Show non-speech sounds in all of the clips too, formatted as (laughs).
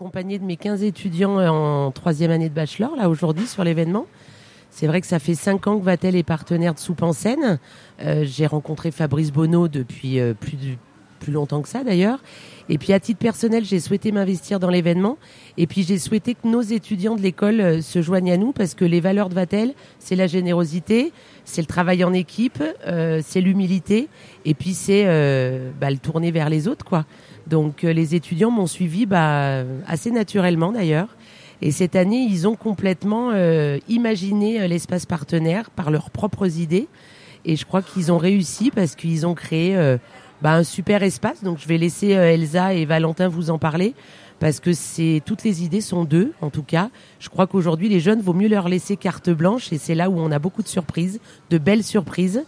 accompagnée de mes 15 étudiants en troisième année de bachelor, là, aujourd'hui, sur l'événement. C'est vrai que ça fait cinq ans que Vatel est partenaire de Soupe en scène. Euh, j'ai rencontré Fabrice Bonneau depuis euh, plus, plus longtemps que ça d'ailleurs. Et puis à titre personnel, j'ai souhaité m'investir dans l'événement. Et puis j'ai souhaité que nos étudiants de l'école euh, se joignent à nous parce que les valeurs de Vatel, c'est la générosité, c'est le travail en équipe, c'est l'humilité, et puis c'est bah, le tourner vers les autres, quoi. Donc les étudiants m'ont suivi bah, assez naturellement d'ailleurs. Et cette année, ils ont complètement euh, imaginé euh, l'espace partenaire par leurs propres idées. Et je crois qu'ils ont réussi parce qu'ils ont créé euh, bah, un super espace. Donc je vais laisser Elsa et Valentin vous en parler parce que c'est toutes les idées sont d'eux en tout cas. Je crois qu'aujourd'hui les jeunes vaut mieux leur laisser carte blanche et c'est là où on a beaucoup de surprises, de belles surprises.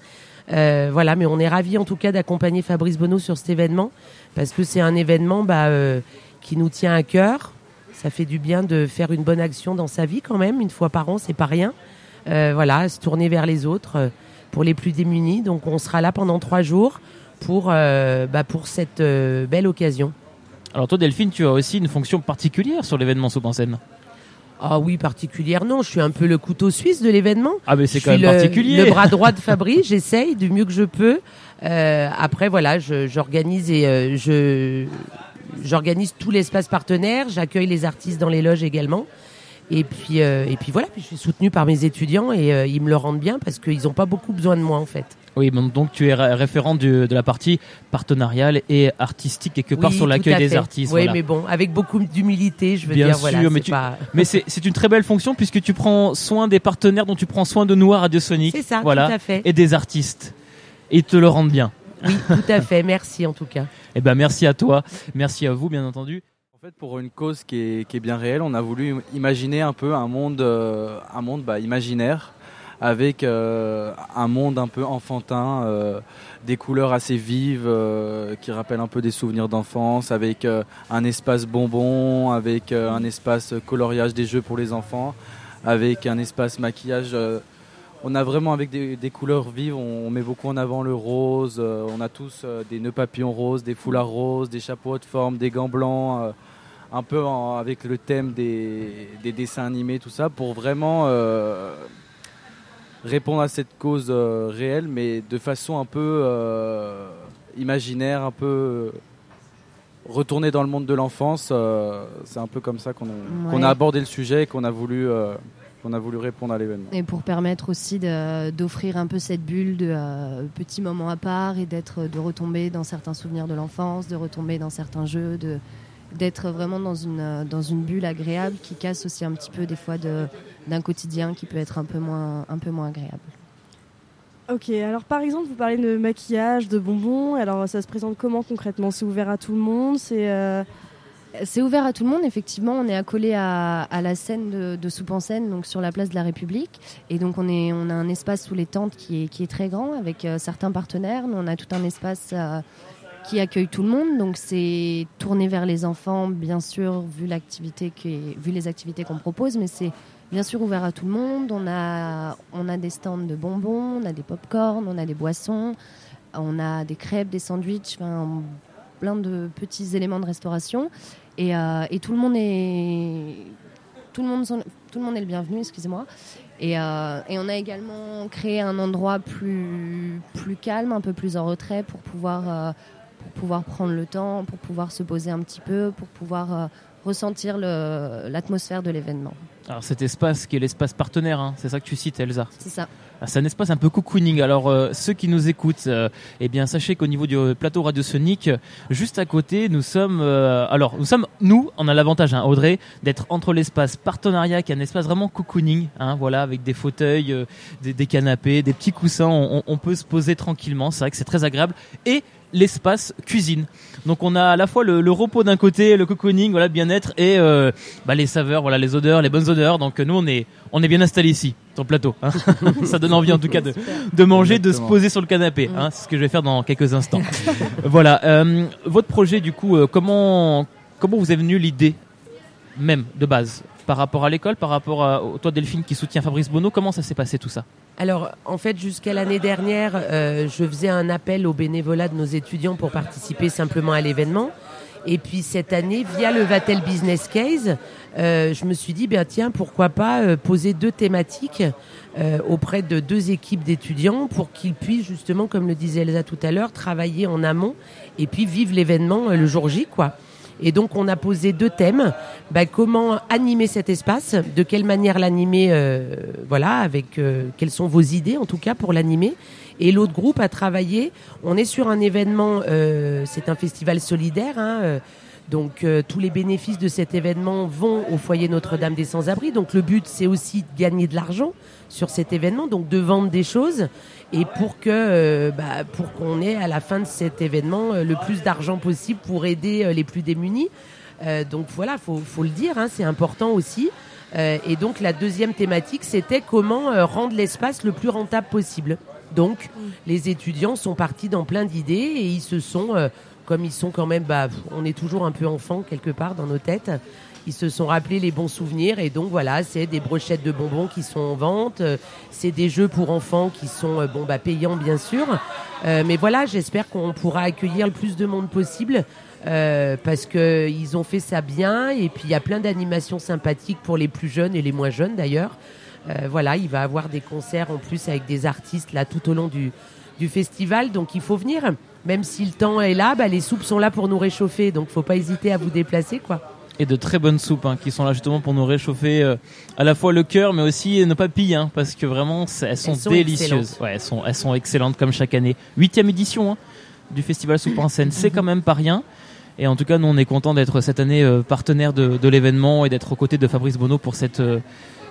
Euh, voilà, mais on est ravis en tout cas d'accompagner Fabrice Bonneau sur cet événement parce que c'est un événement bah, qui nous tient à cœur ça fait du bien de faire une bonne action dans sa vie quand même. Une fois par an, c'est pas rien. Euh, voilà, se tourner vers les autres euh, pour les plus démunis. Donc on sera là pendant trois jours pour, euh, bah, cette belle occasion. Alors toi Delphine, tu as aussi une fonction particulière sur l'événement Soupe en scène. Ah oui, particulière, non. Je suis un peu le couteau suisse de l'événement. Ah mais c'est quand même particulier. Le bras droit de (laughs) Fabrice, j'essaye du mieux que je peux. après, voilà, j'organise et je j'organise tout l'espace partenaire, j'accueille les artistes dans les loges également. Et puis, euh, et puis voilà, puis je suis soutenue par mes étudiants et euh, ils me le rendent bien parce qu'ils n'ont pas beaucoup besoin de moi en fait. Oui, donc tu es référent de la partie partenariale et artistique quelque part sur l'accueil des artistes. Oui, mais bon, avec beaucoup d'humilité, je veux dire. Sûr, voilà, mais, (laughs) mais c'est une très belle fonction puisque tu prends soin des partenaires dont tu prends soin de Noir Radiosonic. C'est ça, voilà, tout à fait. Et des artistes. Et ils te le rendent bien. Oui, tout à fait. Merci en tout cas. (laughs) Eh ben, merci à toi. Merci à vous, bien entendu. En fait, pour une cause qui est, qui est bien réelle, on a voulu imaginer un peu un monde, euh, un monde bah, imaginaire avec euh, un monde un peu enfantin, euh, des couleurs assez vives qui rappellent un peu des souvenirs d'enfance, avec un espace bonbon, avec un espace coloriage des jeux pour les enfants, avec un espace maquillage on a vraiment avec des, couleurs vives, on, met beaucoup en avant le rose. Euh, on a tous euh, des nœuds papillons roses, des foulards roses, des chapeaux de forme, des gants blancs, euh, un peu avec le thème des, dessins animés, tout ça, pour vraiment répondre à cette cause réelle, mais de façon un peu imaginaire, un peu retourner dans le monde de l'enfance. c'est un peu comme ça qu'on a abordé le sujet et qu'on a voulu on a voulu répondre à l'événement. Et pour permettre aussi d'offrir un peu cette bulle de euh, petits moments à part et d'être de retomber dans certains souvenirs de l'enfance, de retomber dans certains jeux, de d'être vraiment dans une dans une bulle agréable qui casse aussi un petit peu des fois d'un quotidien qui peut être un peu moins un peu moins agréable. Ok, alors par exemple, vous parlez de maquillage, de bonbons. Alors ça se présente comment concrètement? C'est ouvert à tout le monde? C'est euh, c'est ouvert à tout le monde, effectivement. On est accolé à, à la scène de, de Soupe en scène, donc sur la place de la République. Et donc on, est, on a un espace sous les tentes qui est, qui est très grand avec euh, certains partenaires. Nous, on a tout un espace euh, qui accueille tout le monde. Donc c'est tourné vers les enfants, bien sûr, vu, l'activité vu les activités qu'on propose, mais c'est bien sûr ouvert à tout le monde. On a, on a des stands de bonbons, on a des pop-corn, on a des boissons, on a des crêpes, des sandwichs, plein de petits éléments de restauration. Euh, et, tout le monde est tout le monde tout le monde est le bienvenu, excusez-moi. Et, euh, et, on a également créé un endroit plus plus calme, un peu plus en retrait pour pouvoir euh, pour pouvoir prendre le temps, pour pouvoir se poser un petit peu, pour pouvoir ressentir l'atmosphère de l'événement. Alors cet espace qui est l'espace partenaire, hein, c'est ça que tu cites Elsa? C'est ça. Ah, c'est un espace un peu cocooning. Alors euh, ceux qui nous écoutent, euh, eh bien sachez qu'au niveau du plateau radiosonique, juste à côté, nous sommes. Euh, alors nous sommes, nous, on a l'avantage, hein, Audrey, d'être entre l'espace partenariat, qui est un espace vraiment cocooning, hein, voilà, avec des fauteuils, des, canapés, des petits coussins, on, on peut se poser tranquillement. C'est vrai que c'est très agréable et l'espace cuisine. Donc on a à la fois le, repos d'un côté, le cocooning, voilà, bien-être et euh, bah, les saveurs, voilà, les odeurs, les bonnes odeurs. Donc nous on est on est bien installé ici, sur le plateau. Hein. (laughs) Ça donne envie en tout cas de, de manger, de se poser sur le canapé. Hein. C'est ce que je vais faire dans quelques instants. (laughs) voilà. Euh, votre projet du coup, euh, comment comment vous est venue l'idée même de base? Par rapport à l'école, par rapport à toi Delphine qui soutient Fabrice Bonneau, comment ça s'est passé tout ça? Alors, en fait, jusqu'à l'année dernière, euh, je faisais un appel au bénévolat de nos étudiants pour participer simplement à l'événement. Et puis cette année, via le Vatel Business Case, euh, je me suis dit, ben tiens, pourquoi pas euh, poser deux thématiques auprès de deux équipes d'étudiants pour qu'ils puissent justement, comme le disait Elsa tout à l'heure, travailler en amont et puis vivre l'événement le jour J, quoi. Et donc on a posé deux thèmes. Ben, comment animer cet espace? De quelle manière l'animer Voilà, avec quelles sont vos idées en tout cas pour l'animer? Et l'autre groupe a travaillé. On est sur un événement, c'est un festival solidaire. Hein, donc euh, tous les bénéfices de cet événement vont au foyer Notre-Dame des Sans-Abri. Donc le but c'est aussi de gagner de l'argent sur cet événement, donc de vendre des choses et pour que euh, bah, pour qu'on ait à la fin de cet événement euh, le plus d'argent possible pour aider les plus démunis. donc voilà, faut faut le dire, hein, c'est important aussi. et donc la deuxième thématique c'était comment rendre l'espace le plus rentable possible. Donc les étudiants sont partis dans plein d'idées et ils se sont comme ils sont quand même, bah, on est toujours un peu enfant quelque part dans nos têtes. Ils se sont rappelés les bons souvenirs et donc voilà, c'est des brochettes de bonbons qui sont en vente, c'est des jeux pour enfants qui sont euh, bon bah payants bien sûr, euh, mais voilà, j'espère qu'on pourra accueillir le plus de monde possible. Euh, parce que ils ont fait ça bien et puis il y a plein d'animations sympathiques pour les plus jeunes et les moins jeunes d'ailleurs. voilà, il va avoir des concerts en plus avec des artistes là tout au long du festival, donc il faut venir même si le temps est là, bah, les soupes sont là pour nous réchauffer, donc faut pas hésiter à vous déplacer, quoi. Et de très bonnes soupes hein, qui sont là justement pour nous réchauffer euh, à la fois le cœur, mais aussi nos papilles, hein, parce que vraiment elles sont, délicieuses. Ouais, elles sont, elles sont excellentes comme chaque année. Huitième édition hein, du festival Soupe en scène, c'est quand même pas rien. Et en tout cas, nous on est content d'être cette année euh, partenaire de, de l'événement et d'être aux côtés de Fabrice Bonneau pour cette euh,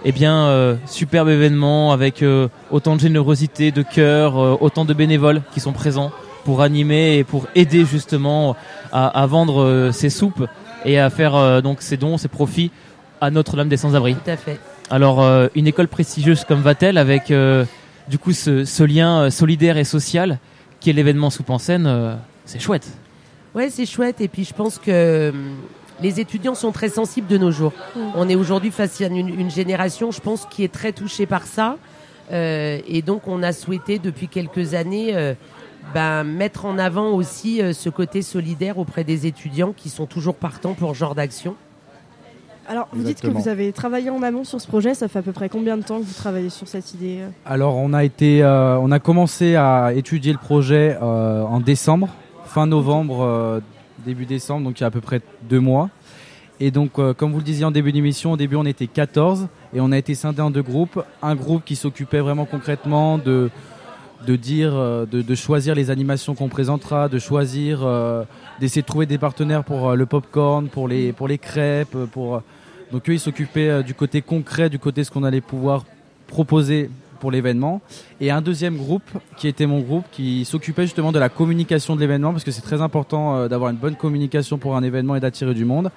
eh bien superbe événement avec autant de générosité, de cœur, autant de bénévoles qui sont présents pour animer et pour aider justement à, à vendre euh, ces soupes et à faire euh, donc ces dons, ces profits à Notre-Dame des Sans-Abri. Tout à fait. Alors euh, une école prestigieuse comme va-t-elle avec du coup ce, ce, lien solidaire et social qui est l'événement Soupe en scène, c'est chouette. Ouais, c'est chouette et puis je pense que les étudiants sont très sensibles de nos jours. Mm. On est aujourd'hui face à une, une, génération, je pense, qui est très touchée par ça. Euh, et donc, on a souhaité depuis quelques années euh, ben, mettre en avant aussi euh, ce côté solidaire auprès des étudiants qui sont toujours partants pour ce genre d'action. Alors, vous dites que vous avez travaillé en amont sur ce projet. Ça fait à peu près combien de temps que vous travaillez sur cette idée euh Alors, on a été, euh, on a commencé à étudier le projet en décembre, fin novembre, début décembre, donc il y a à peu près deux mois. Et donc, comme vous le disiez en début d'émission, au début on était 14 et on a été scindé en deux groupes. Un groupe qui s'occupait vraiment concrètement de de dire, euh, de, choisir les animations qu'on présentera, de choisir, euh, d'essayer de trouver des partenaires pour euh, le popcorn, pour les, pour les crêpes, pour. Donc eux, ils s'occupaient du côté concret, du côté ce qu'on allait pouvoir proposer pour l'événement. Et un deuxième groupe, qui était mon groupe, qui s'occupait justement de la communication de l'événement, parce que c'est très important d'avoir une bonne communication pour un événement et d'attirer du monde.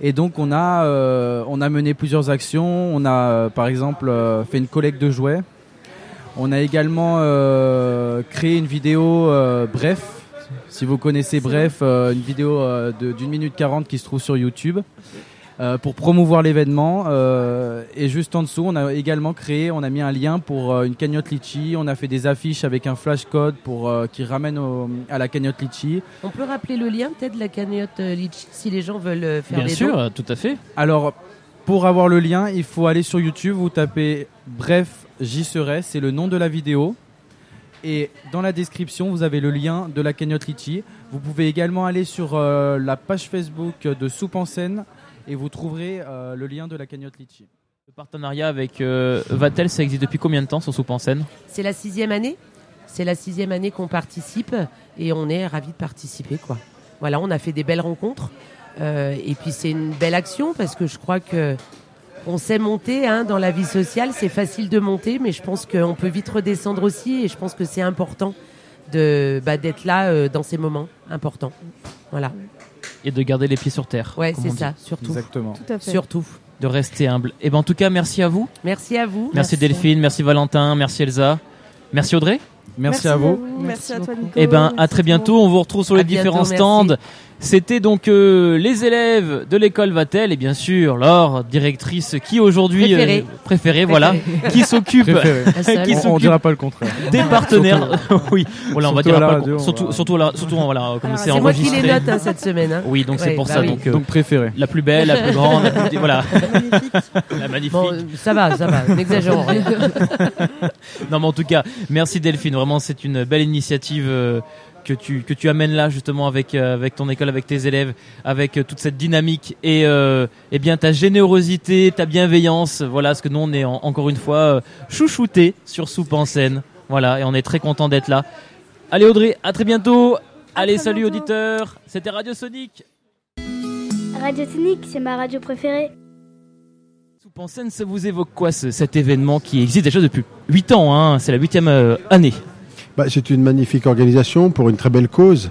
Et donc on a, on a mené plusieurs actions. On a par exemple fait une collecte de jouets on a également euh, créé une vidéo euh, bref. Si vous connaissez Bref, euh, une vidéo d'une minute 40 qui se trouve sur YouTube. pour promouvoir l'événement. et juste en dessous, on a également créé, on a mis un lien pour une cagnotte Litchi. On a fait des affiches avec un flash code pour qui ramène à la cagnotte Litchi. On peut rappeler le lien peut-être de la cagnotte Litchi si les gens veulent faire Bien sûr, tout à fait. Alors, pour avoir le lien, il faut aller sur YouTube, vous tapez Bref J'y serai, c'est le nom de la vidéo. Et dans la description, vous avez le lien de la cagnotte Litchi. Vous pouvez également aller sur euh, la page Facebook de Soupe en scène et vous trouverez euh, le lien de la cagnotte Litchi. Le partenariat avec euh, Vatel, ça existe depuis combien de temps sur Soupe en scène? C'est la sixième année. C'est la sixième année qu'on participe et on est ravis de participer. Quoi. Voilà, on a fait des belles rencontres. et puis c'est une belle action parce que je crois que on sait monter hein, dans la vie sociale, c'est facile de monter, mais je pense qu'on peut vite redescendre aussi, et je pense que c'est important de bah, d'être là euh, dans ces moments importants. Voilà. Et de garder les pieds sur terre. Ouais, c'est ça, surtout. Exactement. Surtout. De rester humble. Et eh ben en tout cas, merci à vous. Merci à vous. Merci, Delphine, merci Valentin, merci Elsa, merci Audrey. Merci, à vous. Merci, Merci à toi, beaucoup. Nico. Eh ben, à très tout bientôt. On vous retrouve sur À les bientôt, différents merci. stands. C'était donc euh, les élèves de l'école Vatel et bien sûr leur directrice qui aujourd'hui Préférée. euh, préférée, voilà, qui s'occupe (laughs) qui On, on s'occupe dira pas le contraire. des partenaires. (laughs) oui, voilà, on va dire pas- radio, surtout va- surtout là- surtout voilà, comme Alors, c'est C'est moi qui les note hein, cette semaine. hein. Oui, donc c'est pour bah ça oui. donc, euh, Donc préféré. la plus belle, la plus grande, la plus voilà, (laughs) Magnifique. la magnifique. Bon, euh, ça va, ça va, n'exagérons rien. Non mais en tout cas, merci Delphine, vraiment c'est une belle initiative euh, que tu que tu amènes là justement avec euh, avec ton école, avec tes élèves, avec euh, toute cette dynamique et euh, eh bien ta générosité, ta bienveillance, voilà, parce que nous on est en- encore une fois euh, chouchoutés sur Soupe en scène. Voilà, et on est très content d'être là. Allez Audrey, à très bientôt. Allez, très salut bientôt. auditeurs. C'était Radio Sonic. Radio Sonic, c'est ma radio préférée. Soupe en scène, ça vous évoque quoi ce- cet événement qui existe déjà depuis 8 ans hein, C'est la huitième euh, année. Bah, c'est une magnifique organisation pour une très belle cause.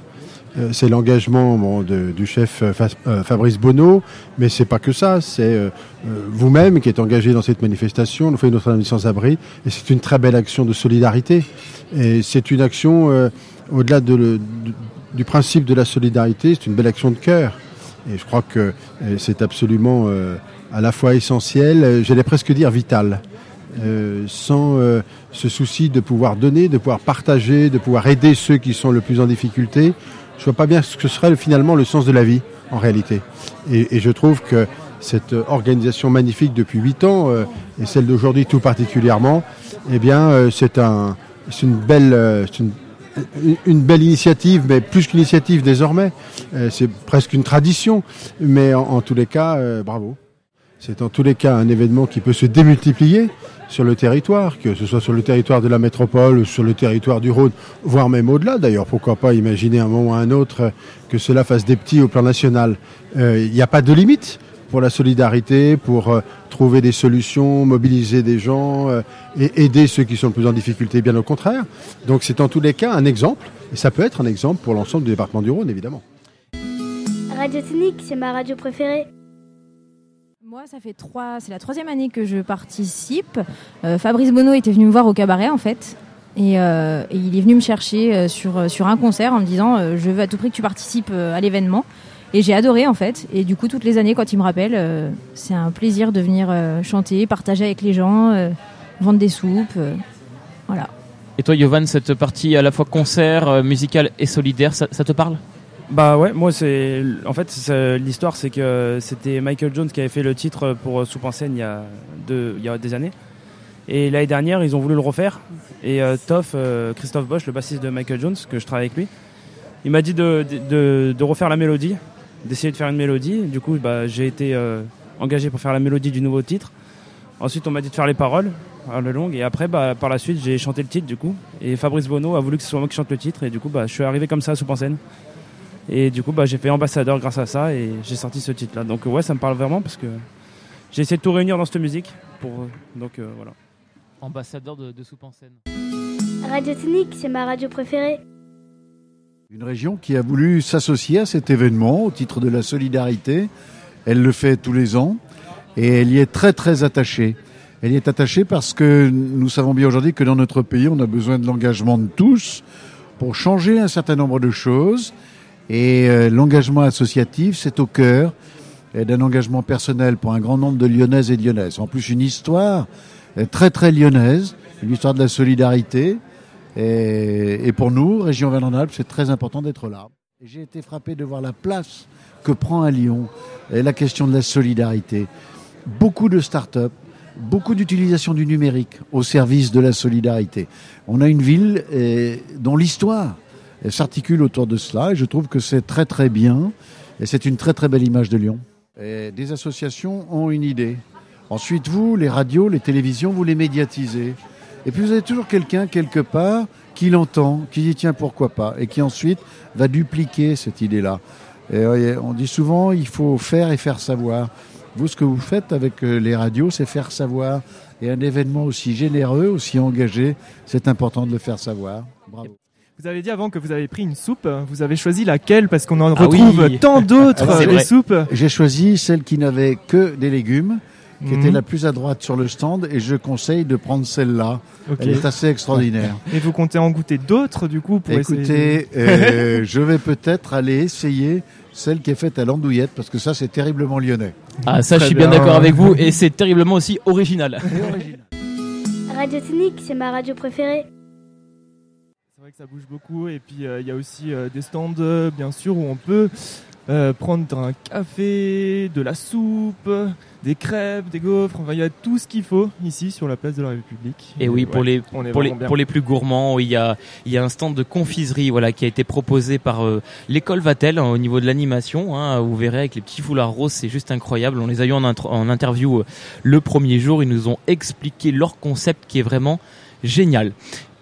Euh, c'est l'engagement du chef euh, euh, Fabrice Bonneau, mais c'est pas que ça. C'est vous-même qui êtes engagé dans cette manifestation. Nous faisons notre ami sans abri, et c'est une très belle action de solidarité. Et c'est une action au-delà du- principe de la solidarité. C'est une belle action de cœur. Et je crois que c'est absolument à la fois essentiel, j'allais presque dire vital. Euh, sans euh, ce souci de pouvoir donner, de pouvoir partager, de pouvoir aider ceux qui sont le plus en difficulté, je vois pas bien ce que serait finalement le sens de la vie en réalité. Et, et je trouve que cette organisation magnifique depuis huit ans euh, et celle d'aujourd'hui tout particulièrement, eh bien euh, c'est un, une belle, euh, une, belle initiative, mais plus qu'une initiative désormais, c'est presque une tradition. Mais en, en tous les cas, bravo. C'est en tous les cas un événement qui peut se démultiplier sur le territoire, que ce soit sur le territoire de la métropole, sur le territoire du Rhône, voire même au-delà. D'ailleurs, pourquoi pas imaginer un moment ou un autre que cela fasse des petits au plan national. Euh, Il n'y a pas de limite pour la solidarité, pour euh, trouver des solutions, mobiliser des gens euh, et aider ceux qui sont le plus en difficulté, bien au contraire. Donc c'est en tous les cas un exemple, et ça peut être un exemple pour l'ensemble du département du Rhône, évidemment. Radio Sonic, c'est ma radio préférée. Moi, c'est la troisième année que je participe. Euh, Fabrice Bonneau était venu me voir au cabaret en fait, et, euh, il est venu me chercher euh, sur un concert en me disant je veux à tout prix que tu participes à l'événement. Et j'ai adoré en fait. Et du coup, toutes les années, quand il me rappelle, c'est un plaisir de venir chanter, partager avec les gens, vendre des soupes. voilà. Et toi, Yovan, cette partie à la fois concert, euh, musical et solidaire, ça te parle? Bah ouais, moi c'est en fait l'histoire c'est que c'était Michael Jones qui avait fait le titre pour euh, Soupe en scène il y a deux, il y a des années. Et l'année dernière, ils ont voulu le refaire. Et euh, Toff, euh, Christophe Bosch, le bassiste de Michael Jones, que je travaille avec lui, il m'a dit de, refaire la mélodie, d'essayer de faire une mélodie. Du coup, bah, j'ai été engagé pour faire la mélodie du nouveau titre. Ensuite, on m'a dit de faire les paroles à la longue. Et après, bah, par la suite, j'ai chanté le titre du coup. Et Fabrice Bonneau a voulu que ce soit moi qui chante le titre. Et du coup, bah, je suis arrivé comme ça à Soupe en scène. Et du coup, bah, j'ai fait ambassadeur grâce à ça et j'ai sorti ce titre-là. Donc ouais, ça me parle vraiment parce que j'ai essayé de tout réunir dans cette musique. Pour, donc euh, voilà. Ambassadeur de, de Soupe en scène. Radio Sonic, c'est ma radio préférée. Une région qui a voulu s'associer à cet événement au titre de la solidarité. Elle le fait tous les ans et elle y est très très attachée. Elle y est attachée parce que nous savons bien aujourd'hui que dans notre pays, on a besoin de l'engagement de tous pour changer un certain nombre de choses. Et euh, l'engagement associatif, c'est au cœur euh, d'un engagement personnel pour un grand nombre de Lyonnaises et Lyonnaises. En plus, une histoire euh, très très lyonnaise, une histoire de la solidarité. Et, pour nous, Région Vallon-Alpes, c'est très important d'être là. J'ai été frappé de voir la place que prend à Lyon et la question de la solidarité. Beaucoup de start-up, beaucoup d'utilisation du numérique au service de la solidarité. On a une ville dont l'histoire s'articule autour de cela et je trouve que c'est très très bien et c'est une très très belle image de Lyon. Et des associations ont une idée. Ensuite, vous, les radios, les télévisions, vous les médiatisez. Et puis vous avez toujours quelqu'un quelque part qui l'entend, qui dit tiens pourquoi pas, et qui ensuite va dupliquer cette idée-là. Et on dit souvent il faut faire et faire savoir. Vous, ce que vous faites avec euh, les radios, c'est faire savoir. Et un événement aussi généreux, aussi engagé, c'est important de le faire savoir. Vous avez dit avant que vous avez pris une soupe. Vous avez choisi laquelle Parce qu'on en Ah retrouve oui. tant d'autres (laughs) Ah, des vrai. soupes. J'ai choisi celle qui n'avait que des légumes. qui Mhm. était la plus à droite sur le stand et je conseille de prendre celle-là. Ok. Elle est assez extraordinaire. Et vous comptez en goûter d'autres du coup pour Écoutez, essayer euh, (laughs) je vais peut-être aller essayer celle qui est faite à l'andouillette parce que ça c'est terriblement lyonnais. Ah, ça, je suis bien bien. d'accord avec vous et (laughs) c'est terriblement aussi original. Radio Technique, c'est ma radio préférée. C'est vrai que ça bouge beaucoup et puis euh, il y a aussi euh, des stands euh, bien sûr où on peut prendre un café, de la soupe, des crêpes, des gaufres, enfin il y a tout ce qu'il faut ici sur la place de la République. Et oui, pour Ouais, les on est pour les vraiment bien. pour les plus gourmands, il y a il y a un stand de confiserie voilà qui a été proposé par l'école Vatel hein, au niveau de l'animation. Hein, vous verrez avec les petits foulards roses, c'est juste incroyable. On les a eu en, interview le premier jour. Ils nous ont expliqué leur concept qui est vraiment génial.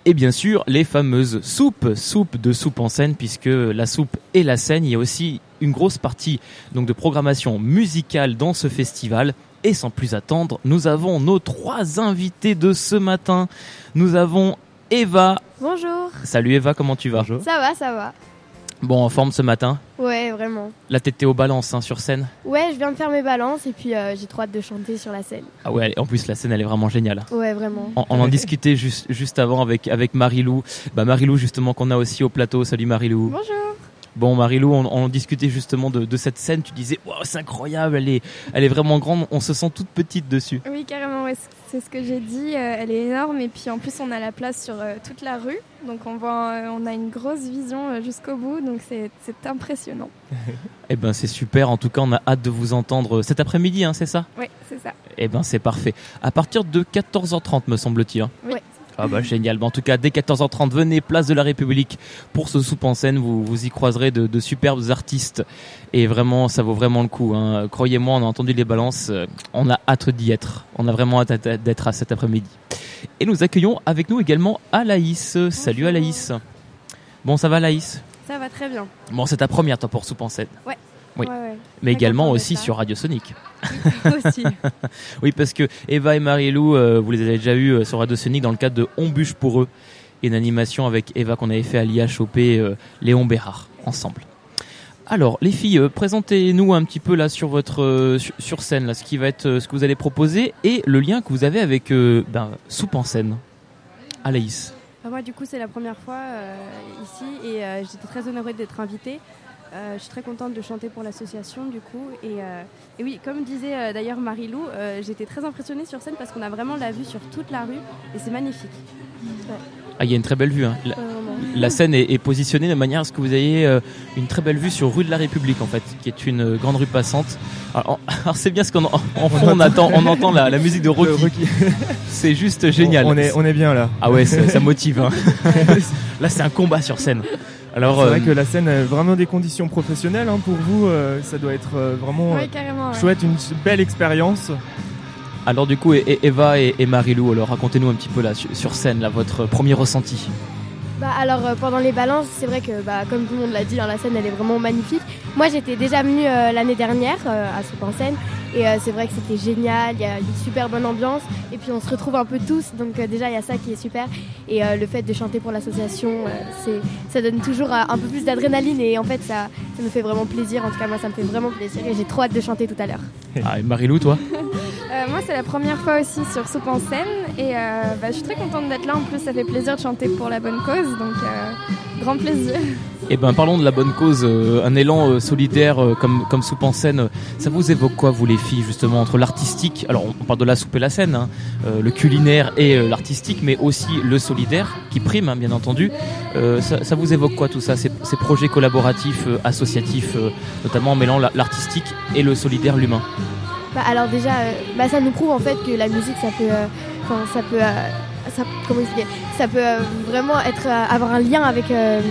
Et bien sûr, les fameuses soupes, soupes de soupe en scène, puisque la soupe et la scène, il y a aussi une grosse partie donc de programmation musicale dans ce festival. Et sans plus attendre, nous avons nos trois invités de ce matin. Nous avons Eva. Bonjour. Salut Eva, comment tu vas? Ça va, ça va. Bon, en forme ce matin. Ouais, vraiment. La tête aux balances hein, sur scène. Ouais, je viens de faire mes balances et puis euh, j'ai trop hâte de chanter sur la scène. Ah ouais, en plus la scène elle est vraiment géniale. Ouais, vraiment. On, on en discutait juste, juste avant avec, avec Marilou. Bah Marilou justement qu'on a aussi au plateau. Salut Marilou. Bonjour. Bon Marilou, on, on discutait justement de, de cette scène. Tu disais, wow, c'est incroyable, elle est, elle est vraiment grande. On se sent toute petite dessus. Oui, carrément, ouais, c'est ce que j'ai dit. euh, elle est énorme et puis en plus on a la place sur euh, toute la rue, donc on voit, euh, on a une grosse vision jusqu'au bout, donc c'est c'est impressionnant. (laughs) Eh ben c'est super. En tout cas, on a hâte de vous entendre cet après-midi, hein, c'est ça? Oui, c'est ça. Eh ben c'est parfait. À partir de 14h30 me semble-t-il. hein? Oui. Ah bah génial. Bah, en tout cas, dès 14h30, venez place de la République pour ce soupe en scène. Vous, vous y croiserez de, de superbes artistes et vraiment, ça vaut vraiment le coup. hein. Croyez-moi, on a entendu les balances. On a hâte d'y être. On a vraiment hâte d'être à cet après-midi. Et nous accueillons avec nous également Alaïs. Salut Alaïs. Bon, ça va Alaïs? Ça va très bien. Bon, c'est ta première toi pour soupe en scène. Ouais. Oui. Ouais, ouais. Mais également aussi sur Radio Sonic. Aussi. (laughs) oui, parce que Eva et Marie-Lou, euh, vous les avez déjà eu euh, sur Radio Sonic dans le cadre de On bûche pour eux, une animation avec Eva qu'on avait fait à l'IHOP euh, Léon Bérard ensemble. Alors, les filles, euh, présentez-nous un petit peu là sur votre euh, sur, scène, là, ce qui va être ce que vous allez proposer et le lien que vous avez avec ben, Soupe en scène. Alaïs. Bah, moi, du coup, c'est la première fois ici et j'étais très honorée d'être invitée. Euh, je suis très contente de chanter pour l'association, du coup. Et, euh, et oui, comme disait euh, d'ailleurs Marie-Lou, euh, j'étais très impressionnée sur scène parce qu'on a vraiment la vue sur toute la rue et c'est magnifique. Ouais. Ah, il y a une très belle vue. hein. La, scène est, est positionnée de manière à ce que vous ayez euh, une très belle vue sur rue de la République, en fait, qui est une euh, grande rue passante. Alors, (laughs) c'est bien ce qu'en en fond on, attend, on entend la, la musique de Rocky. (laughs) c'est juste génial. On- on est- on est bien là. Ah ouais, ça, ça motive. hein. (laughs) là, c'est un combat sur scène. Alors, c'est vrai euh, que la scène a vraiment des conditions professionnelles hein, pour vous. euh, ça doit être euh, vraiment Ouais, carrément, ouais. chouette, une belle expérience. alors du coup, et- et Eva et, et Marilou, alors racontez-nous un petit peu là sur scène, là, votre premier ressenti. Bah alors euh, pendant les balances, c'est vrai que bah, comme tout le monde l'a dit, hein, la scène elle est vraiment magnifique. Moi j'étais déjà venue euh, l'année dernière euh, à Soupe en scène et euh, c'est vrai que c'était génial, il y a une super bonne ambiance et puis on se retrouve un peu tous donc euh, déjà il y a ça qui est super et euh, le fait de chanter pour l'association, euh, c'est ça donne toujours euh, un peu plus d'adrénaline et en fait ça, ça me fait vraiment plaisir, en tout cas moi ça me fait vraiment plaisir et j'ai trop hâte de chanter tout à l'heure. Ah, et Marilou, toi? (laughs) Euh, moi, c'est la première fois aussi sur Soupe en scène et euh, bah, je suis très contente d'être là. En plus, ça fait plaisir de chanter pour la bonne cause, donc euh, grand plaisir. Eh ben, parlons de la bonne cause, un élan solidaire comme comme soupe en scène. Ça vous évoque quoi, vous les filles, justement, entre l'artistique, alors on parle de la soupe et la scène, hein, le culinaire et l'artistique, mais aussi le solidaire qui prime, hein, bien entendu. Ça, vous évoque quoi tout ça, ces, ces projets collaboratifs, associatifs, notamment en mêlant la- l'artistique et le solidaire, l'humain? Bah, alors déjà, euh, bah, ça nous prouve en fait que la musique, ça peut, euh, ça peut, euh, ça, comment expliquer? Ça peut euh, vraiment être, euh, avoir un lien avec, euh,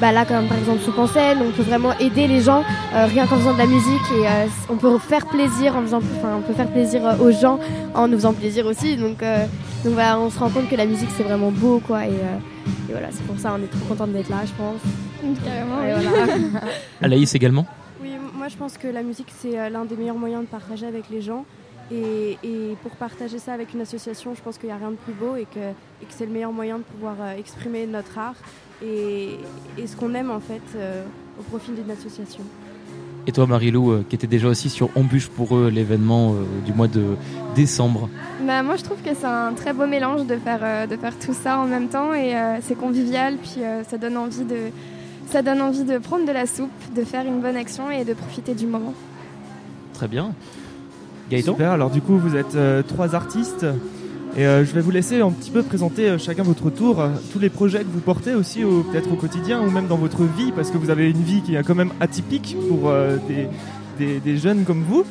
bah, là comme par exemple Soupe en scène, on peut vraiment aider les gens euh, rien qu'en faisant de la musique et euh, on peut faire plaisir en faisant, enfin, on peut faire plaisir euh, aux gens en nous faisant plaisir aussi. Donc, euh, donc voilà, on se rend compte que la musique c'est vraiment beau quoi et, euh, et voilà, c'est pour ça on est trop contente d'être là, je pense. Carrément. Et oui. voilà. (laughs) Alaïs également? Moi je pense que la musique c'est euh, l'un des meilleurs moyens de partager avec les gens. Et, et pour partager ça avec une association, je pense qu'il n'y a rien de plus beau et que, et que c'est le meilleur moyen de pouvoir euh, exprimer notre art et, et ce qu'on aime en fait euh, au profit d'une association. Et toi, Marilou, euh, qui était déjà aussi sur On bûche pour eux, l'événement euh, du mois de décembre. Bah, moi, je trouve que c'est un très beau mélange de faire, euh, de faire tout ça en même temps et euh, c'est convivial, puis euh, ça, donne envie de, ça donne envie de prendre de la soupe, de faire une bonne action et de profiter du moment. Très bien. Gaëtan Super, alors du coup vous êtes euh, trois artistes et euh, je vais vous laisser un petit peu présenter euh, chacun votre tour, euh, tous les projets que vous portez aussi au- peut-être au quotidien ou même dans votre vie parce que vous avez une vie qui est quand même atypique pour euh, des, des- des jeunes comme vous.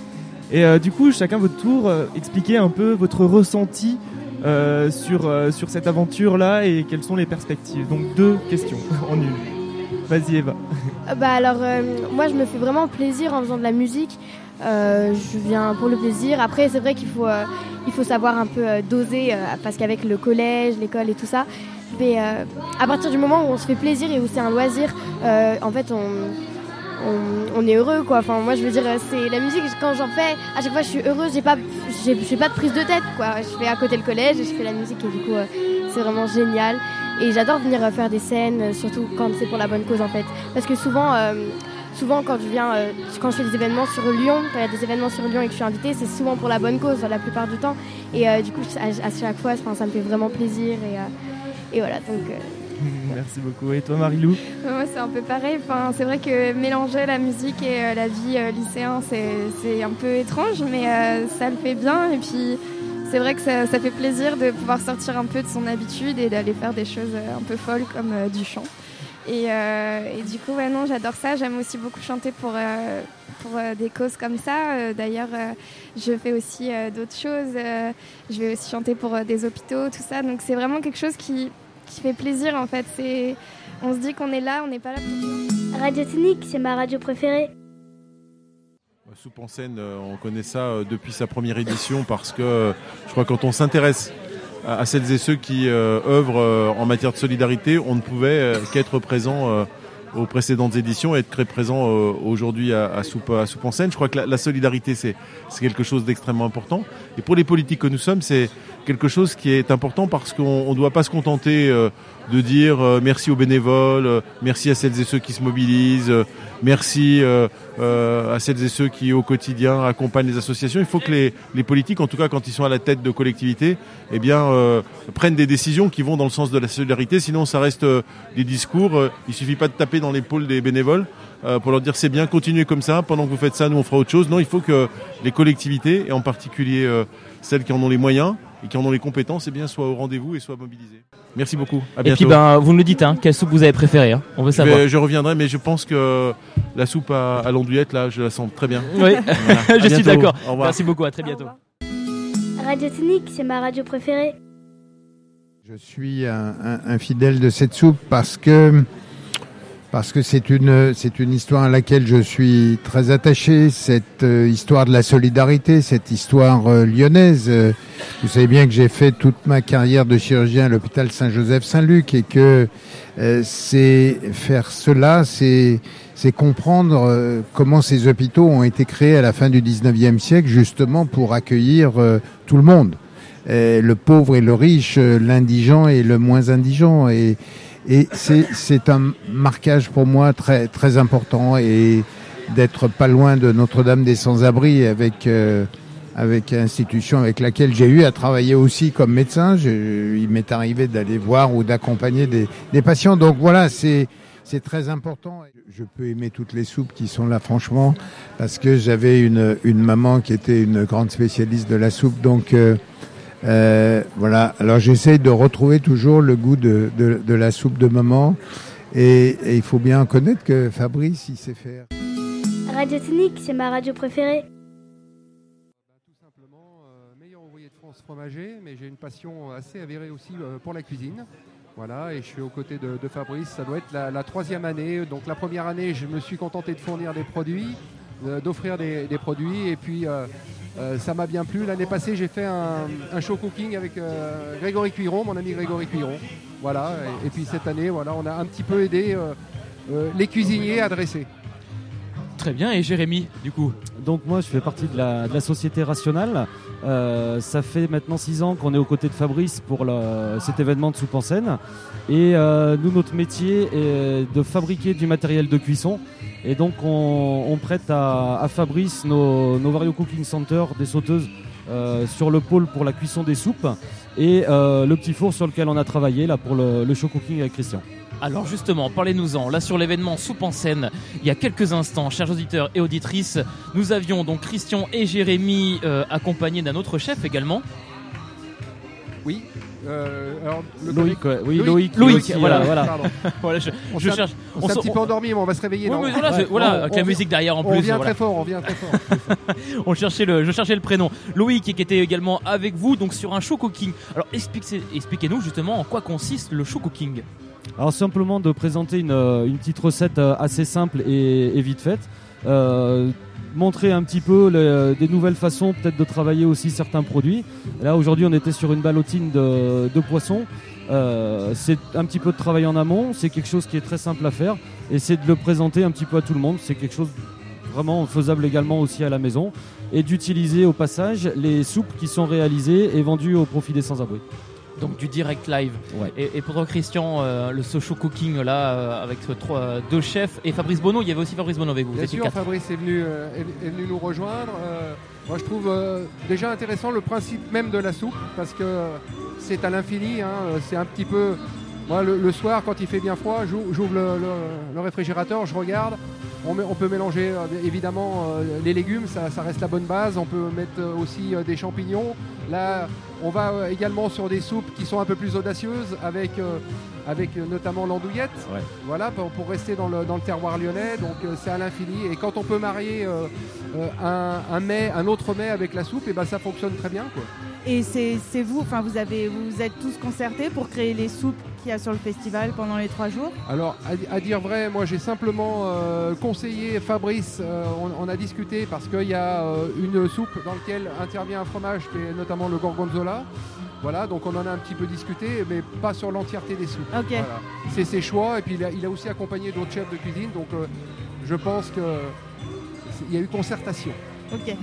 Et euh, du coup chacun votre tour, euh, expliquez un peu votre ressenti euh, sur, euh, sur cette aventure là et quelles sont les perspectives. Donc deux questions (laughs) en une. Vas-y Eva. Euh, Bah alors euh, moi je me fais vraiment plaisir en faisant de la musique. Euh, je viens pour le plaisir. Après c'est vrai qu'il faut faut savoir un peu doser parce qu'avec le collège, l'école et tout ça. Mais à partir du moment où on se fait plaisir et où c'est un loisir, en fait on, on, est heureux quoi. Enfin moi je veux dire c'est la musique quand j'en fais à chaque fois je suis heureuse. J'ai pas j'ai pas de prise de tête quoi. Je fais à côté le collège et je fais la musique et du coup c'est vraiment génial. Et j'adore venir faire des scènes, euh, surtout quand c'est pour la bonne cause en fait. Parce que souvent, euh, souvent quand je viens, euh, quand je fais des événements sur Lyon, quand il y a des événements sur Lyon et que je suis invitée, c'est souvent pour la bonne cause la plupart du temps. Et euh, du coup, à, à chaque fois, enfin, ça me fait vraiment plaisir. Et, euh, et voilà, donc. euh, (laughs) Merci beaucoup. Et toi Marilou Moi, c'est un peu pareil. Enfin, c'est vrai que mélanger la musique et euh, la vie euh, lycéen, c'est c'est un peu étrange, mais euh, ça le fait bien. Et puis, c'est vrai que ça, fait plaisir de pouvoir sortir un peu de son habitude et d'aller faire des choses euh, un peu folles comme euh, du chant. Et, euh, et du coup, ouais, non, j'adore ça. J'aime aussi beaucoup chanter pour, des causes comme ça. D'ailleurs, je fais aussi d'autres choses. Je vais aussi chanter pour des hôpitaux, tout ça. Donc, c'est vraiment quelque chose qui, fait plaisir en fait. On se dit qu'on est là, on n'est pas là pour Radio Technique, c'est ma radio préférée. Soupe en euh, on connaît ça euh, depuis sa première édition parce que euh, je crois que quand on s'intéresse à celles et ceux qui euh, œuvrent euh, en matière de solidarité, on ne pouvait euh, qu'être présent euh, aux précédentes éditions et être très présent euh, aujourd'hui à, à, Soupe, à Soupe en scène. Je crois que la, solidarité, c'est quelque chose d'extrêmement important. Et pour les politiques que nous sommes, c'est quelque chose qui est important parce qu'on ne doit pas se contenter euh, de dire euh, merci aux bénévoles, merci à celles et ceux qui se mobilisent, merci à celles et ceux qui au quotidien accompagnent les associations. Il faut que les, les politiques, en tout cas quand ils sont à la tête de collectivités, eh bien prennent des décisions qui vont dans le sens de la solidarité. Sinon, ça reste des discours. Il suffit pas de taper dans l'épaule des bénévoles euh, pour leur dire c'est bien, continuez comme ça. Pendant que vous faites ça, nous on fera autre chose. Non, il faut que les collectivités et en particulier euh, celles qui en ont les moyens et qui en ont les compétences, eh bien soient au rendez-vous et soient mobilisées. Merci beaucoup. À Et bientôt. puis, ben, vous nous le dites, hein, quelle soupe vous avez préférée hein On veut Je, savoir. vais- je reviendrai, mais je pense que la soupe à, à l'andouillette, là, je la sens très bien. Oui, Voilà. (laughs) Je suis d'accord. Au revoir. Merci beaucoup, à très bientôt. Radio Technique, c'est ma radio préférée. Je suis un, un- un fidèle de cette soupe parce que parce que c'est une c'est une histoire à laquelle je suis très attaché. Cette euh, histoire de la solidarité, cette histoire euh, lyonnaise. Euh, vous savez bien que j'ai fait toute ma carrière de chirurgien à l'hôpital Saint-Joseph-Saint-Luc et que euh, c'est faire cela, c'est c'est comprendre euh, comment ces hôpitaux ont été créés à la fin du 19e siècle justement pour accueillir euh, tout le monde. Le pauvre et le riche, l'indigent et le moins indigent. Et, et c'est, un marquage pour moi très, très important et d'être pas loin de Notre-Dame des Sans-Abris avec, euh, avec institution avec laquelle j'ai eu à travailler aussi comme médecin. Je, il m'est arrivé d'aller voir ou d'accompagner des, des patients. Donc voilà, c'est, c'est très important. Je peux aimer toutes les soupes qui sont là, franchement, parce que j'avais une, une maman qui était une grande spécialiste de la soupe. Donc, euh, euh, voilà. Alors, j'essaye de retrouver toujours le goût de, de, de la soupe de maman. Et, et il faut bien connaître que Fabrice, il sait faire. Radio Technique, c'est ma radio préférée. France fromager, mais j'ai une passion assez avérée aussi euh, pour la cuisine. Voilà, et je suis aux côtés de, de Fabrice. Ça doit être la, la troisième année. Donc la première année, je me suis contenté de fournir des produits, euh, d'offrir des, des produits, et puis euh, ça m'a bien plu. L'année passée, j'ai fait un, un show cooking avec euh, Grégory Cuiron, mon ami Grégory Cuiron. Voilà, et, et puis cette année, voilà, on a un petit peu aidé euh, euh, les cuisiniers à dresser. Très bien, et Jérémy, du coup donc moi je fais partie de la, société Rationale. Euh, ça fait maintenant six ans qu'on est aux côtés de Fabrice pour cet événement de soupe en scène. Et euh, nous, notre métier est de fabriquer du matériel de cuisson. Et donc on, prête à, à Fabrice nos, nos Vario Cooking Center, des sauteuses euh, sur le pôle pour la cuisson des soupes et euh, le petit four sur lequel on a travaillé là pour le, le show cooking avec Christian. Alors justement, parlez-nous-en. Là sur l'événement Soupe en scène, il y a quelques instants, chers auditeurs et auditrices, nous avions donc Christian et Jérémy euh, accompagnés d'un autre chef également. Oui. Euh, alors, le Loïc, ouais. Oui, Loïc, Loïc, voilà, voilà. pardon. (laughs) Voilà, je- on je s'est un- cherche- On on s'est un petit peu endormi, mais on va se réveiller. Oui, non mais voilà, je- voilà, avec la on- musique derrière en on plus, vient voilà. très fort, on vient très fort. (laughs) on cherchait le, je cherchais le prénom. Loïc qui était également avec vous donc sur un show cooking. Alors expliquez- expliquez-nous justement en quoi consiste le show cooking. Alors simplement de présenter une, euh, une petite recette euh, assez simple et, et vite faite. Euh, montrer un petit peu des nouvelles façons peut-être de travailler aussi certains produits. Là aujourd'hui on était sur une ballotine de, de poisson. Euh, c'est un petit peu de travail en amont, c'est quelque chose qui est très simple à faire et c'est de le présenter un petit peu à tout le monde. C'est quelque chose vraiment faisable également aussi à la maison et d'utiliser au passage les soupes qui sont réalisées et vendues au profit des sans-abri. Donc du direct live. Et, et pour toi, Christian, euh, le social cooking là euh, avec euh, trois, deux chefs et Fabrice Bonneau, il y avait aussi Fabrice Bonneau avec vous. Bien sûr, quatre. Fabrice est venu, euh, est, est venu nous rejoindre. Euh, moi, je trouve euh, déjà intéressant le principe même de la soupe parce que c'est à l'infini. hein, c'est un petit peu. Moi, le, le soir, quand il fait bien froid, j'ou- j'ouvre le, le- le réfrigérateur, je regarde. On, met- on peut mélanger euh, évidemment euh, les légumes, ça, ça reste la bonne base. On peut mettre euh, aussi euh, des champignons. Là, on va euh, également sur des soupes qui sont un peu plus audacieuses avec, avec notamment l'andouillette. Voilà, pour, pour rester dans le, dans le terroir lyonnais. Donc euh, c'est à l'infini. Et quand on peut marier un, un mets, un autre mets avec la soupe, et ben ça fonctionne très bien. Quoi. Et c'est c'est vous, enfin vous avez, vous vous êtes tous concertés pour créer les soupes qu'il y a sur le festival pendant les trois jours. Alors, à, à dire vrai, moi j'ai simplement euh, conseillé Fabrice, euh, on, on a discuté parce qu'il y a euh, une soupe dans laquelle intervient un fromage qui est notamment le gorgonzola. Voilà, donc on en a un petit peu discuté, mais pas sur l'entièreté des soupes. Voilà. C'est ses choix, et puis il a, il a aussi accompagné d'autres chefs de cuisine, donc euh, je pense que c'est- il y a eu concertation. Ok.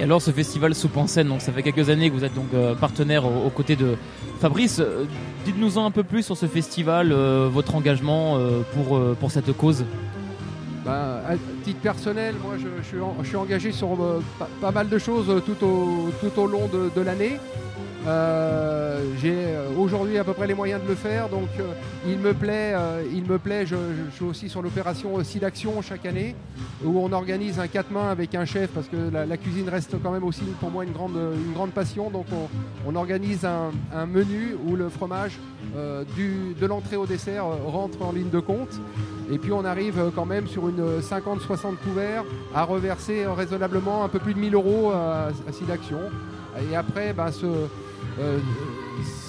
Et alors ce festival Soupe en scène, donc ça fait quelques années que vous êtes donc euh, partenaire aux, aux côtés de Fabrice. Euh, Dites-nous-en un peu plus sur ce festival, euh, votre engagement euh, pour, pour cette cause. Ben, à titre personnel, moi je, suis, engagé sur pas, mal de choses tout au, tout au long de l'année. Euh, J'ai euh, aujourd'hui à peu près les moyens de le faire, donc euh, il me plaît. il me plaît. Je, suis aussi sur l'opération aussi d'action chaque année, où on organise un quatre mains avec un chef, parce que la, cuisine reste quand même aussi pour moi une grande, une grande passion. Donc on, organise un, menu où le fromage du, de l'entrée au dessert rentre en ligne de compte. Et puis on arrive quand même sur une 50-60 couverts à reverser raisonnablement un peu plus de 1000 euros à, à. Et après, ben, ce,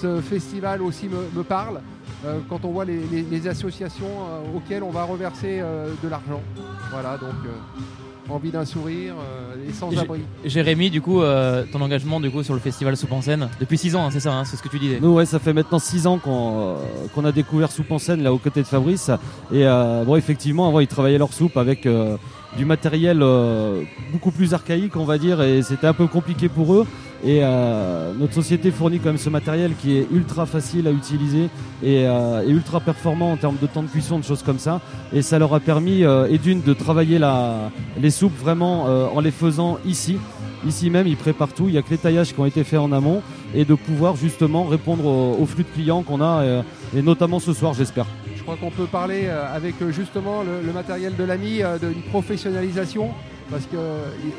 ce festival aussi me, me parle euh, quand on voit les, les- les associations euh, auxquelles on va reverser euh, de l'argent. Voilà, donc euh, envie d'un sourire euh, et sans abri. Jé- Jérémy, du coup, euh, ton engagement du coup sur le festival Soupe en scène depuis 6 ans, hein, c'est ça, hein, c'est ce que tu disais. Nous, ouais, ça fait maintenant 6 ans qu'on euh, a découvert Soupe en scène là aux côtés de Fabrice. Et euh, bon, effectivement, avant, ils travaillaient leur soupe avec euh, du matériel euh, beaucoup plus archaïque, on va dire, et c'était un peu compliqué pour eux. Et euh, notre société fournit quand même ce matériel qui est ultra facile à utiliser et, euh, et ultra performant en termes de temps de cuisson, de choses comme ça. Et ça leur a permis, euh, et d'une, de travailler la, les soupes vraiment euh, en les faisant ici. Ici même, ils préparent tout. Il n'y a que les taillages qui ont été faits en amont et de pouvoir justement répondre au, au flux de clients qu'on a, euh, et notamment ce soir, j'espère. Je crois qu'on peut parler euh, avec justement le, le matériel de l'ami d'une professionnalisation parce que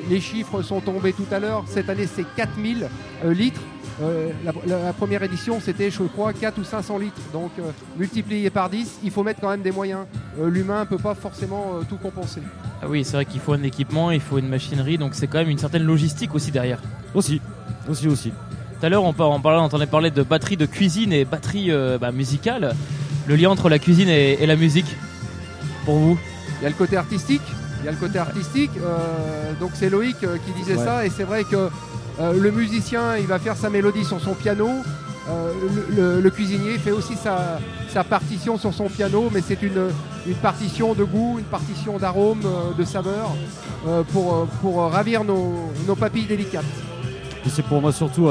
les chiffres sont tombés tout à l'heure. Cette année, c'est 4000 euh, litres. Euh, la, première édition, c'était, je crois, 4 ou 500 litres. Donc, euh, multiplié par 10, il faut mettre quand même des moyens. Euh, L'humain ne peut pas forcément euh, tout compenser. Ah oui, c'est vrai qu'il faut un équipement, il faut une machinerie, donc c'est quand même une certaine logistique aussi derrière. Aussi, aussi, aussi. Tout à l'heure, on, on, parlait, on entendait parler de batterie de cuisine et batterie euh, bah, musicale. Le lien entre la cuisine et, et la musique, pour vous? Il y a le côté artistique. Il y a le côté artistique. euh, donc c'est Loïc euh, qui disait Ouais. ça. Et c'est vrai que euh, le musicien, il va faire sa mélodie sur son piano. Euh, le, le- le cuisinier fait aussi sa, sa partition sur son piano, mais c'est une, une partition de goût, une partition d'arôme, de saveur, pour, pour ravir nos, nos papilles délicates. Et c'est pour moi surtout,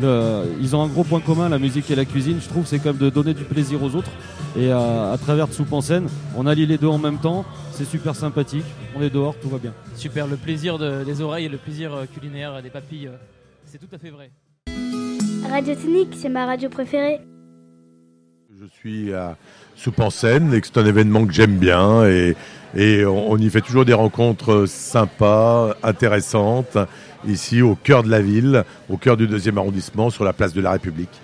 le- ils ont un gros point commun, la musique et la cuisine. Je trouve c'est comme de donner du plaisir aux autres. Et euh, à travers de Soupe en scène, on allie les deux en même temps. C'est super sympathique. On est dehors, tout va bien. Super, le plaisir de- des oreilles et le plaisir euh, culinaire des papilles, euh, c'est tout à fait vrai. Radio Technique, c'est ma radio préférée. Je suis à Soupe en scène et que c'est un événement que j'aime bien et, et on, on y fait toujours des rencontres sympas, intéressantes, ici au cœur de la ville, au cœur du deuxième arrondissement, sur la place de la République.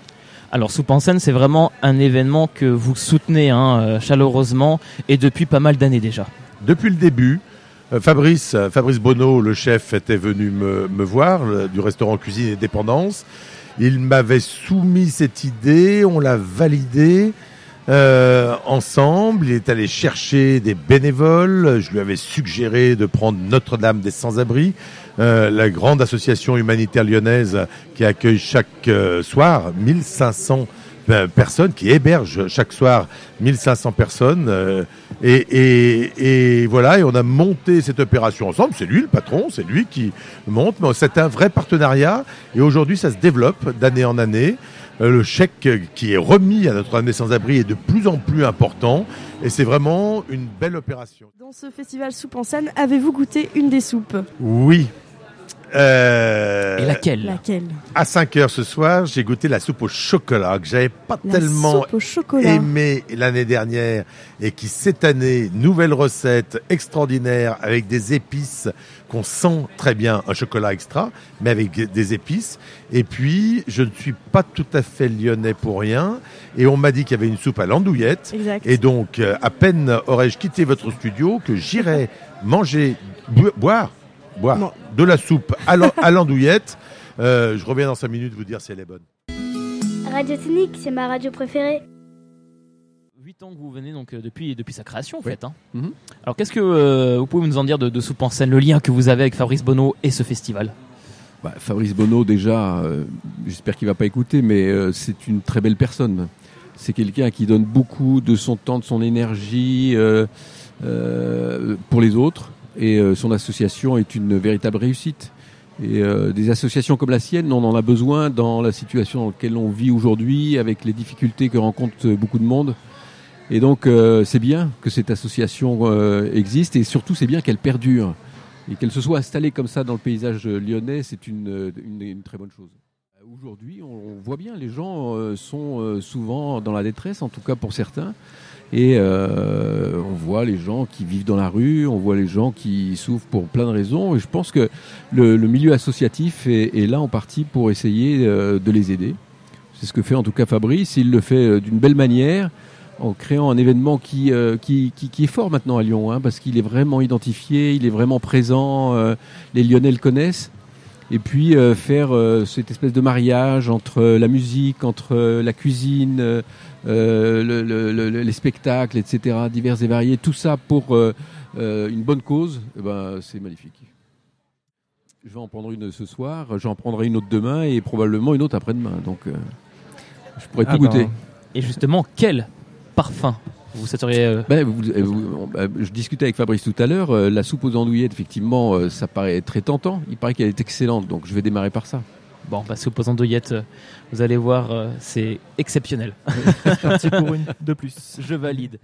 Alors Soupe en scène, c'est vraiment un événement que vous soutenez hein, euh, chaleureusement et depuis pas mal d'années déjà. Depuis le début, euh, Fabrice, euh, Fabrice Bonneau, le chef, était venu me, me voir le- du restaurant Cuisine et Dépendance. Il m'avait soumis cette idée, on l'a validée euh, ensemble. Il est allé chercher des bénévoles. Je lui avais suggéré de prendre Notre-Dame des Sans-Abris, euh, la grande association humanitaire lyonnaise qui accueille chaque euh, soir 1500 euh, personnes, qui héberge chaque soir 1500 personnes. et, et, voilà, et on a monté cette opération ensemble. C'est lui le patron, c'est lui qui monte. C'est un vrai partenariat. Et aujourd'hui, ça se développe d'année en année. Euh, Le chèque qui est remis à Notre-Dame des Sans-Abri est de plus en plus important. Et c'est vraiment une belle opération. Dans ce festival Soupe en scène, avez-vous goûté une des soupes? Oui. Euh, Et laquelle Laquelle À 5 heures ce soir, j'ai goûté la soupe au chocolat que j'avais pas La tellement aimé l'année dernière et qui cette année, nouvelle recette extraordinaire avec des épices qu'on sent très bien, un chocolat extra, mais avec des épices. Et puis, je ne suis pas tout à fait lyonnais pour rien. Et on m'a dit qu'il y avait une soupe à l'andouillette. Exact. Et donc, euh, à peine aurais-je quitté votre studio que j'irai manger, bo- boire, de la soupe à l'an- à l'andouillette. Euh, je reviens dans 5 minutes vous dire si elle est bonne. Radio Technique, c'est ma radio préférée. 8 ans que vous venez donc euh, depuis, depuis sa création en fait. hein. Mhm. Alors qu'est-ce que euh, vous pouvez nous en dire de, de Soupe en scène, le lien que vous avez avec Fabrice Bonneau et ce festival? Bah, Fabrice Bonneau, déjà, euh, j'espère qu'il va pas écouter, mais euh, c'est une très belle personne. C'est quelqu'un qui donne beaucoup de son temps, de son énergie euh, euh, pour les autres. Et euh, son association est une véritable réussite. Et euh, des associations comme la sienne, on en a besoin dans la situation dans laquelle on vit aujourd'hui, avec les difficultés que rencontre beaucoup de monde. Et donc, euh, c'est bien que cette association existe et surtout, c'est bien qu'elle perdure. Et qu'elle se soit installée comme ça dans le paysage lyonnais, c'est une, une, très bonne chose. Aujourd'hui, on voit bien, les gens sont souvent dans la détresse, en tout cas pour certains. Et euh, on voit les gens qui vivent dans la rue, on voit les gens qui souffrent pour plein de raisons. Et je pense que le, milieu associatif est, est là en partie pour essayer euh, de les aider. C'est ce que fait en tout cas Fabrice. Il le fait euh, d'une belle manière en créant un événement qui, euh, est fort maintenant à Lyon, hein, parce qu'il est vraiment identifié, il est vraiment présent, les Lyonnais le connaissent. Et puis euh, faire euh, cette espèce de mariage entre euh, la musique, entre euh, la cuisine, euh, le- le- le- les spectacles, etc., divers et variés, tout ça pour une bonne cause, eh ben, c'est magnifique. Je vais en prendre une ce soir, j'en prendrai une autre demain et probablement une autre après-demain. Donc euh, je pourrais tout Ah ben, goûter. Et justement, quel parfum? Vous souhaiteriez euh, Ben, vous- euh, vous- euh, je discutais avec Fabrice tout à l'heure. euh, la soupe aux andouillettes, effectivement, euh, ça paraît très tentant. Il paraît qu'elle est excellente, donc je vais démarrer par ça. Bon, bah, soupe aux andouillettes, euh, vous allez voir, euh, c'est exceptionnel. (laughs) C'est parti pour une de plus. Je valide.